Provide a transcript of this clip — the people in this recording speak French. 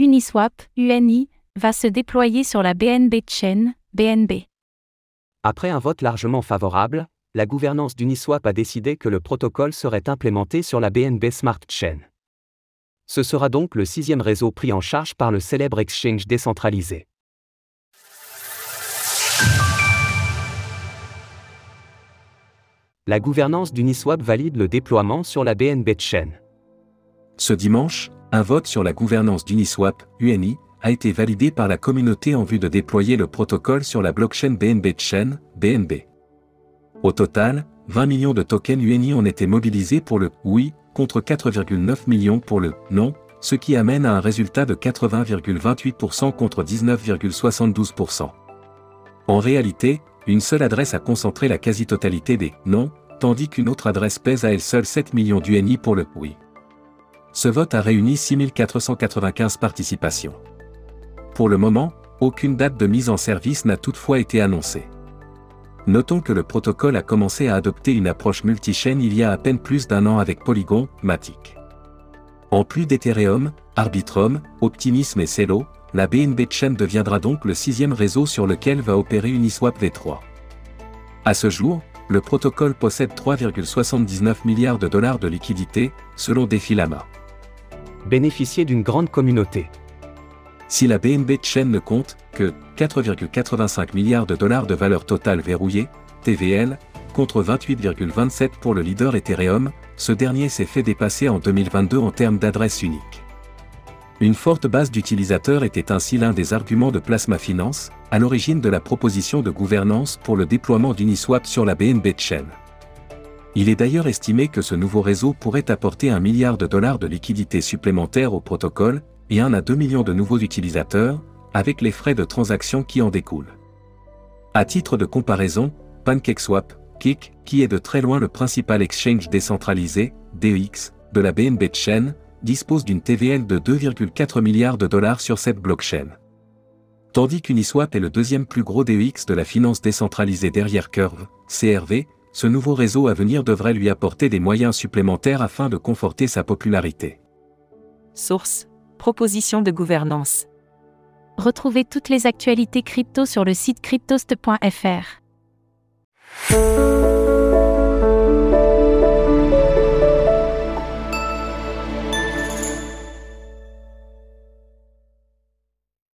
Uniswap, UNI, va se déployer sur la BNB Chain, BNB. Après un vote largement favorable, la gouvernance d'Uniswap a décidé que le protocole serait implémenté sur la BNB Smart Chain. Ce sera donc le sixième réseau pris en charge par le célèbre exchange décentralisé. La gouvernance d'Uniswap valide le déploiement sur la BNB Chain. Ce dimanche, un vote sur la gouvernance d'Uniswap, UNI, a été validé par la communauté en vue de déployer le protocole sur la blockchain BNB Chain, BNB. Au total, 20 millions de tokens UNI ont été mobilisés pour le oui contre 4,9 millions pour le non, ce qui amène à un résultat de 80,28% contre 19,72%. En réalité, une seule adresse a concentré la quasi-totalité des non, tandis qu'une autre adresse pèse à elle seule 7 millions d'UNI pour le oui. Ce vote a réuni 6495 participations. Pour le moment, aucune date de mise en service n'a toutefois été annoncée. Notons que le protocole a commencé à adopter une approche multi-chaîne il y a à peine plus d'un an avec Polygon, Matic. En plus d'Ethereum, Arbitrum, Optimism et Celo, la BNB Chain deviendra donc le sixième réseau sur lequel va opérer Uniswap V3. À ce jour, le protocole possède 3,79 milliards de dollars de liquidités, selon Defilama. Bénéficier d'une grande communauté. Si la BNB Chain ne compte que 4,85 milliards de dollars de valeur totale verrouillée, TVL, contre 28,27 pour le leader Ethereum, ce dernier s'est fait dépasser en 2022 en termes d'adresse unique. Une forte base d'utilisateurs était ainsi l'un des arguments de Plasma Finance, à l'origine de la proposition de gouvernance pour le déploiement d'Uniswap sur la BNB Chain. Il est d'ailleurs estimé que ce nouveau réseau pourrait apporter un milliard de dollars de liquidités supplémentaires au protocole, et 1 à 2 millions de nouveaux utilisateurs, avec les frais de transaction qui en découlent. À titre de comparaison, PancakeSwap, Kik, qui est de très loin le principal exchange décentralisé, DEX, de la BNB Chain, dispose d'une TVL de 2,4 milliards de dollars sur cette blockchain. Tandis qu'Uniswap est le deuxième plus gros DEX de la finance décentralisée derrière Curve, CRV, ce nouveau réseau à venir devrait lui apporter des moyens supplémentaires afin de conforter sa popularité. Source Proposition de gouvernance. Retrouvez toutes les actualités crypto sur le site cryptost.fr.